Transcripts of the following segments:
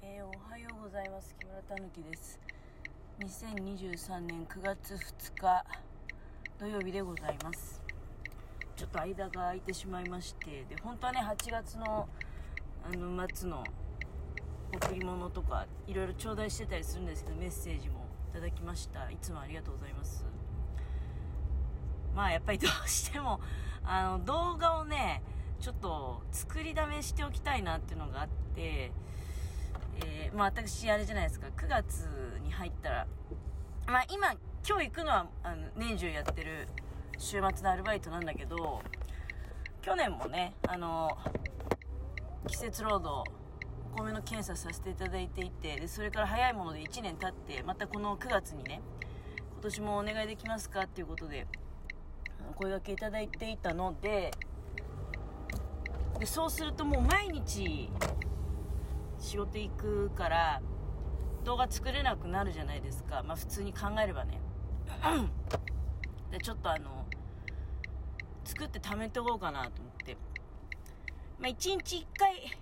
えー、おはようございます。木村たぬきです。2023年9月2日土曜日でございます。ちょっと間が空いてしまいましてで本当はね8月のあの末の贈り物とかいろいろ頂戴してたりするんですけどメッセージもいただきました。いつもありがとうございます。まあやっぱりどうしてもあの動画をねちょっと作りだめしておきたいなっていうのがあって、えー、まあ私あれじゃないですか、9月に入ったら、まあ今、今日行くのはあの年中やってる週末のアルバイトなんだけど、去年もね、あの、季節労働、お米の検査させていただいていて、で、それから早いもので1年経って、またこの9月にね、今年もお願いできますかっていうことで、お声がけいただいていたので、でそうするともう毎日仕事行くから動画作れなくなるじゃないですか。まあ普通に考えればね。でちょっとあの作って貯めておこうかなと思って。まあ1日1回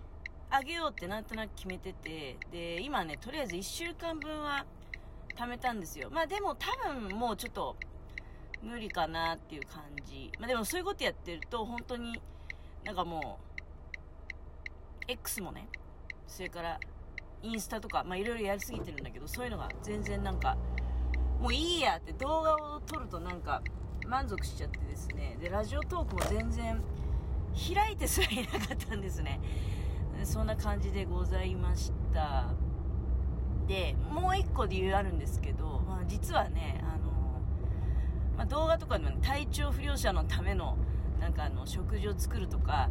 あげようってなんとなく決めてて。で今ねとりあえず1週間分は貯めたんですよ。まあでも多分もうちょっと無理かなっていう感じ。まあでもそういうことやってると本当になんかもう X もね、それからインスタとか、まあいろいろやりすぎてるんだけど、そういうのが全然なんか、もういいやって動画を撮るとなんか満足しちゃってですね、で、ラジオトークも全然開いてすらいなかったんですね。そんな感じでございました。で、もう一個理由あるんですけど、まあ実はね、あの、まあ、動画とかでも、ね、体調不良者のためのなんかあの食事を作るとか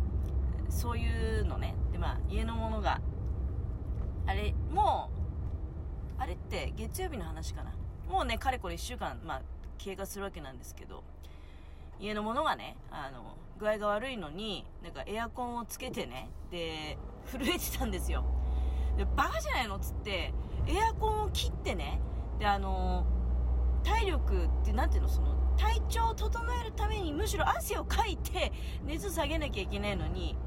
そういうのねでまあ家のものがあれもうあれって月曜日の話かな。もうねかれこれ1週間、まあ、経過するわけなんですけど家のものがねあの具合が悪いのになんかエアコンをつけてねで震えてたんですよ。でバカじゃないのっつってエアコンを切ってねであの体力って何ていうのその体調を整えるためにむしろ汗をかいて熱下げなきゃいけないのに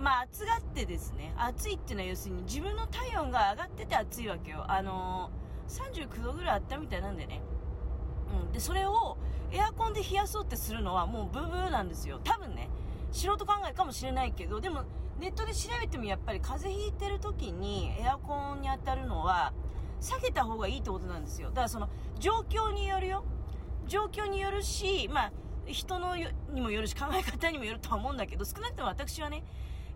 まあ暑がってですね、暑いっていうのは要するに自分の体温が上がってて暑いわけよ。あのー、39度ぐらいあったみたいなんでね。うん。で、それをエアコンで冷やそうってするのはもうブーブーなんですよ。多分ね、素人考えかもしれないけど、でもネットで調べてもやっぱり風邪ひいてる時にエアコンに当たるのは避けた方がいいってことなんですよ。だからその状況によるよ。状況によるし、まあ、人のにもよるし考え方にもよるとは思うんだけど、少なくとも私はね、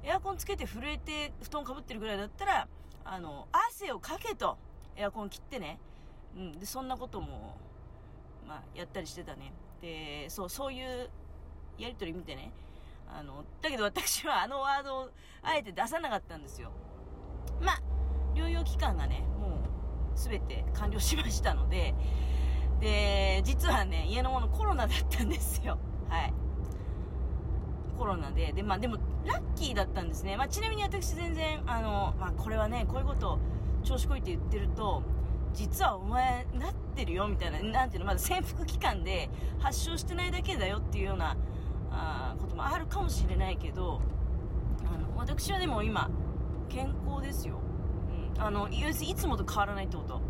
エアコンつけて震えて布団かぶってるぐらいだったら、あの、汗をかけと、エアコン切ってね。うん、で、そんなことも、まあ、やったりしてたね。で、そう、そういうやりとり見てね。あの、だけど私はあのワードをあえて出さなかったんですよ。まあ、療養期間がね、もう全て完了しましたので、で、実はね、家のものコロナだったんですよ。はい。コロナで、で、まあでも、ラッキーだったんですね。まあちなみに私全然、あの、まあこれはね、こういうこと調子こいって言ってると、実はお前なってるよみたいな、なんていうの、まだ潜伏期間で発症してないだけだよっていうような、あこともあるかもしれないけど、あの、私はでも今、健康ですよ。うん。あの、いつもと変わらないってこと。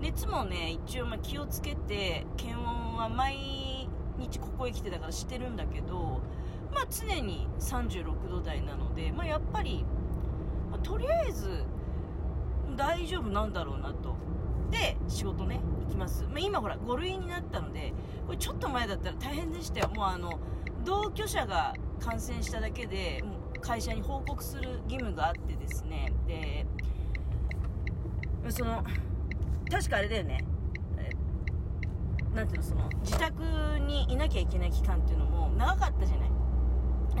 熱もね、一応ま気をつけて、検温は毎日ここへ来てだからしてるんだけど、まあ、常に36度台なので、まあ、やっぱり、まあ、とりあえず大丈夫なんだろうなと。で、仕事ね、行きます。まあ、今ほら、5類になったので、これちょっと前だったら大変でしたよ。もうあの、同居者が感染しただけで、もう会社に報告する義務があってですね、で、その、確かあれだよね、なんていうの、その、自宅にいなきゃいけない期間っていうのも長かったじゃない。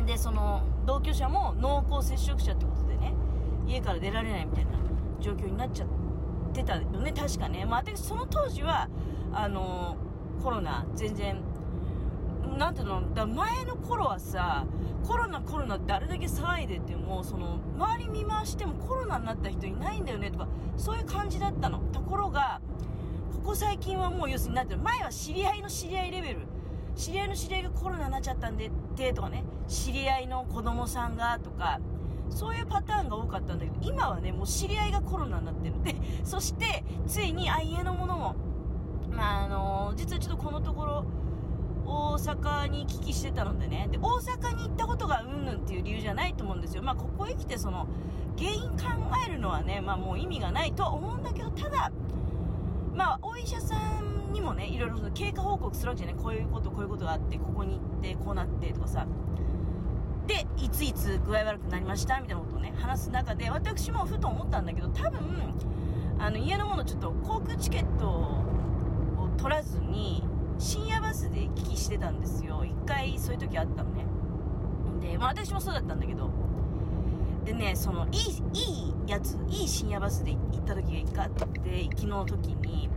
でその同居者も濃厚接触者ってことでね家から出られないみたいな状況になっちゃってたよね。確かね。まあ私その当時はあのコロナ全然なんていうの？だ前の頃はさコロナコロナってあれだけ騒いでてもその周り見回してもコロナになった人いないんだよねとかそういう感じだったの。ところがここ最近はもう要するになってる前は知り合いの知り合いレベル知り合いの知り合いがコロナになっちゃったんでってとかね。知り合いの子供さんがとか。そういうパターンが多かったんだけど今はねもう知り合いがコロナになってるで そしてついにあ家のものもまああの実はちょっとこのところ大阪に行き来してたのでね。で大阪に行ったことがうんぬんっていう理由じゃないと思うんですよ。まあここへ来てその原因考えるのはねまあもう意味がないとは思うんだけどただまあお医者さんもねいろいろ経過報告するわけじゃない。こういうことこういうことがあってここに行ってこうなってとかさ。でいついつ具合悪くなりました？みたいなことをね話す中で私もふと思ったんだけど多分あの家のものちょっと航空チケットを取らずに深夜バスで行き来してたんですよ。一回そういう時あったのね。で、まあ、私もそうだったんだけど。でねそのいいいいやついい深夜バスで行った時が一回あって行きの時に。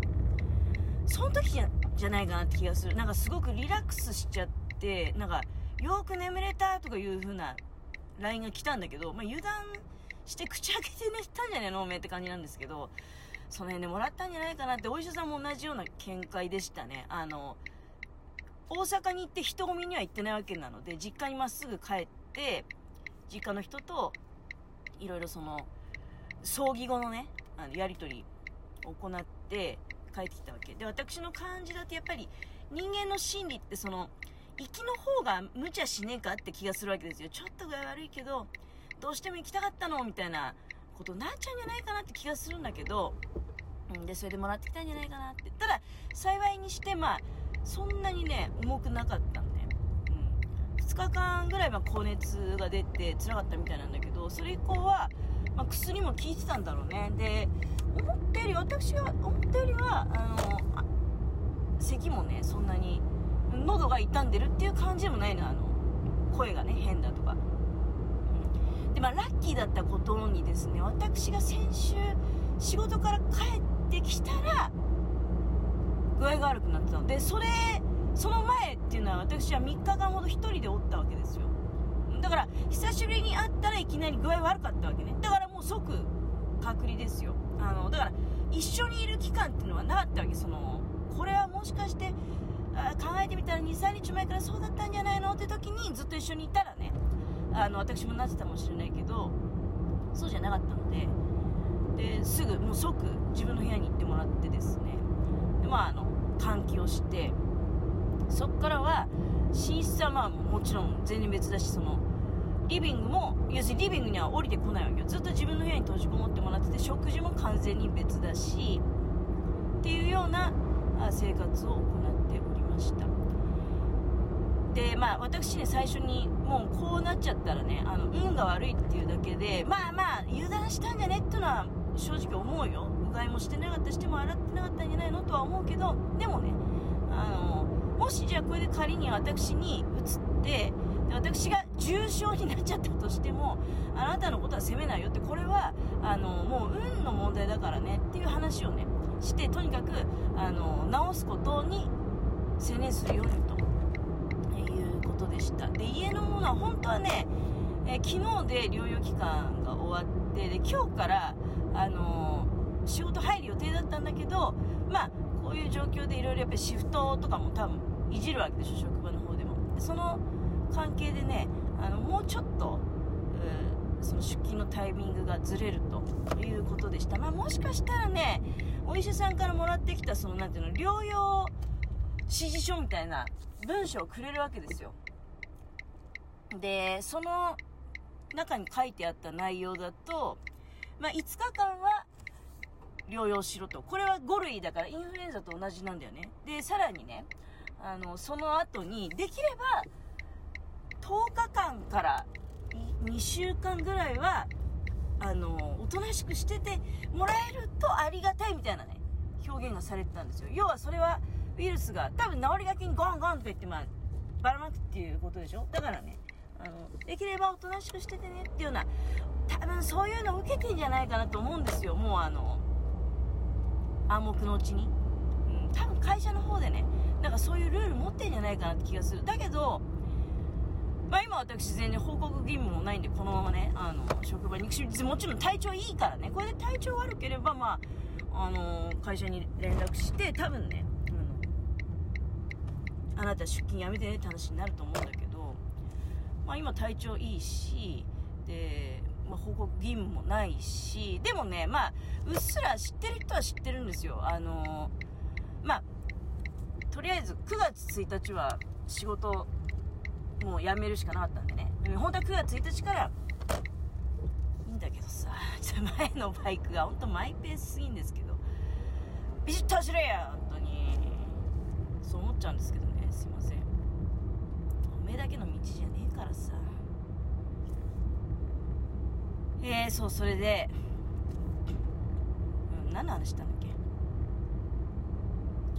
その時じゃじゃないかなって気がする。なんかすごくリラックスしちゃってなんかよく眠れたとかいう風な LINE が来たんだけど、まあ、油断して口開けて寝たんじゃねえの？おめえって感じなんですけどその辺でもらったんじゃないかなってお医者さんも同じような見解でしたね。あの大阪に行って人混みには行ってないわけなので実家にまっすぐ帰って実家の人といろいろその葬儀後のねあのやり取り行って帰ってきたわけ。で私の感じだとやっぱり人間の心理ってその行きの方が無茶しねえかって気がするわけですよ。ちょっと具合悪いけどどうしても行きたかったのみたいなことになっちゃうんじゃないかなって気がするんだけど、うん、でそれでもらってきたんじゃないかなって。ただ幸いにしてまあそんなにね重くなかったんで、うん、2日間ぐらいは高熱が出て辛かったみたいなんだけどそれ以降は、まあ、薬も効いてたんだろうね。で思ったより私が思ったよりはあの咳もねそんなに喉が傷んでるっていう感じでもないのあの声がね変だとか。うん。でまあラッキーだったことにですね私が先週仕事から帰ってきたら具合が悪くなってたの。でそれその前っていうのは私は3日間ほど1人でおったわけですよ。だから久しぶりに会ったらいきなり具合悪かったわけね。だからもう即隔離ですよ。あのだから一緒にいる期間っていうのはなかったわけそのこれはもしかしてあ考えてみたら23日前からそうだったんじゃないのって時にずっと一緒にいたらねあの私もなってたかもしれないけどそうじゃなかったのでですぐもう即自分の部屋に行ってもらってですね。でまああの換気をしてそっからは寝室はまあもちろん全然別だしそのリビングも要するにリビングには降りてこないわけよ。ずっと自分の部屋に閉じこもってもらってて食事も完全に別だしっていうような生活を行っておりました。でまあ私ね最初にもうこうなっちゃったらねあの運が悪いっていうだけでまあまあ油断したんじゃねっていうのは正直思うよ。うがいもしてなかったしても洗ってなかったんじゃないのとは思うけどでもねあのもしじゃあこれで仮に私に移って私が重症になっちゃったとしてもあなたのことは責めないよってこれはあのもう運の問題だからねっていう話をねしてとにかくあの治すことに専念するようにと。いうことでした。で家のものは本当はね、え昨日で療養期間が終わってで今日からあの仕事入る予定だったんだけどまあこういう状況でいろいろやっぱりシフトとかも多分いじるわけでしょ職場の方でも。その関係でねあのもうちょっとその出勤のタイミングがずれるということでした。まあ、もしかしたらね、お医者さんからもらってきた、その、なていうの、療養指示書みたいな文章をくれるわけですよ。で、その中に書いてあった内容だと、まあ、5日間は療養しろと。これは5類だからインフルエンザと同じなんだよね。で、さらにね、あの、その後に、できれば、10日間から2週間ぐらいは、あの、おとなしくしててもらえるとありがたいみたいなね、表現がされてたんですよ。要はそれは、ウイルスが多分治りがけにゴンゴンと言って、まあ、ばらまくっていうことでしょ？だからね、あの、できればおとなしくしててねっていうような、多分そういうのを受けてんじゃないかなと思うんですよ。もうあの、暗黙のうちに。うん、多分会社の方でね、なんかそういうルール持ってんじゃないかなって気がする。だけど、まあ、今私全然報告義務もないんでこのままねあの職場に行くしもちろん体調いいからねこれで体調悪ければまああの会社に連絡して多分ねあなた出勤やめてねって話になると思うんだけど、まあ、今体調いいしでまあ、報告義務もないしでもねまあうっすら知ってる人は知ってるんですよ。あのまあとりあえず9月1日は仕事もう辞めるしかなかったんでね。本当は9月1日からいいんだけどさ前のバイクが本当マイペースすぎんですけどビシッと走れや本当に。そう思っちゃうんですけどね。すいません。おめえだけの道じゃねえからさ。えー、そうそれで、うん、何の話したんだっけ？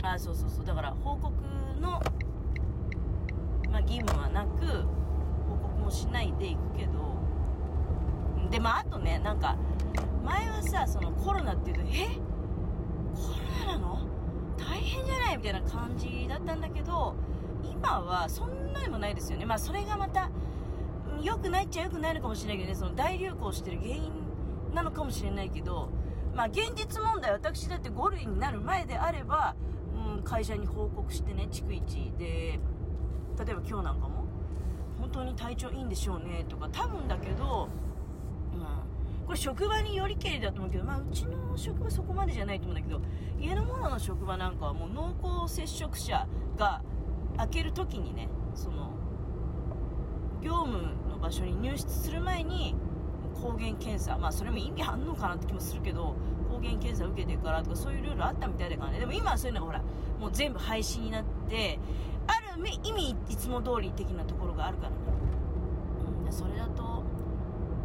あそうそうそう。だから報告の、まあ、義務はなく報告もしないでいくけど。でまああとねなんか前はさそのコロナっていうとえ？コロナなの？大変じゃない？みたいな感じだったんだけど今はそんなにもないですよね。まあそれがまた良くないっちゃ良くないのかもしれないけどね。その大流行してる原因なのかもしれないけどまあ現実問題私だって5類になる前であれば、うん、会社に報告してね逐一で。例えば今日なんかも本当に体調いいんでしょうねとか多分だけどこれ職場によりけりだと思うけど、まあ、うちの職場そこまでじゃないと思うんだけど家の者の職場なんかはもう濃厚接触者が開ける時にねその業務の場所に入室する前に抗原検査まあそれも意味あんのかなって気もするけど抗原検査受けてからとかそういうルールあったみたいだからね。でも今はそういうのがほらもう全部廃止になってある意味いつも通り的なところがあるからね、うん、それだと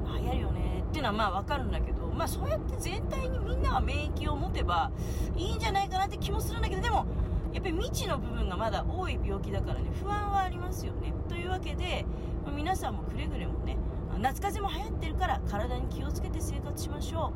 流行るよね。っていうのはまあわかるんだけどまあそうやって全体にみんなが免疫を持てばいいんじゃないかなって気もするんだけどでもやっぱり未知の部分がまだ多い病気だからね不安はありますよね。というわけで、皆さんもくれぐれもね夏風邪も流行ってるから体に気をつけて生活しましょう。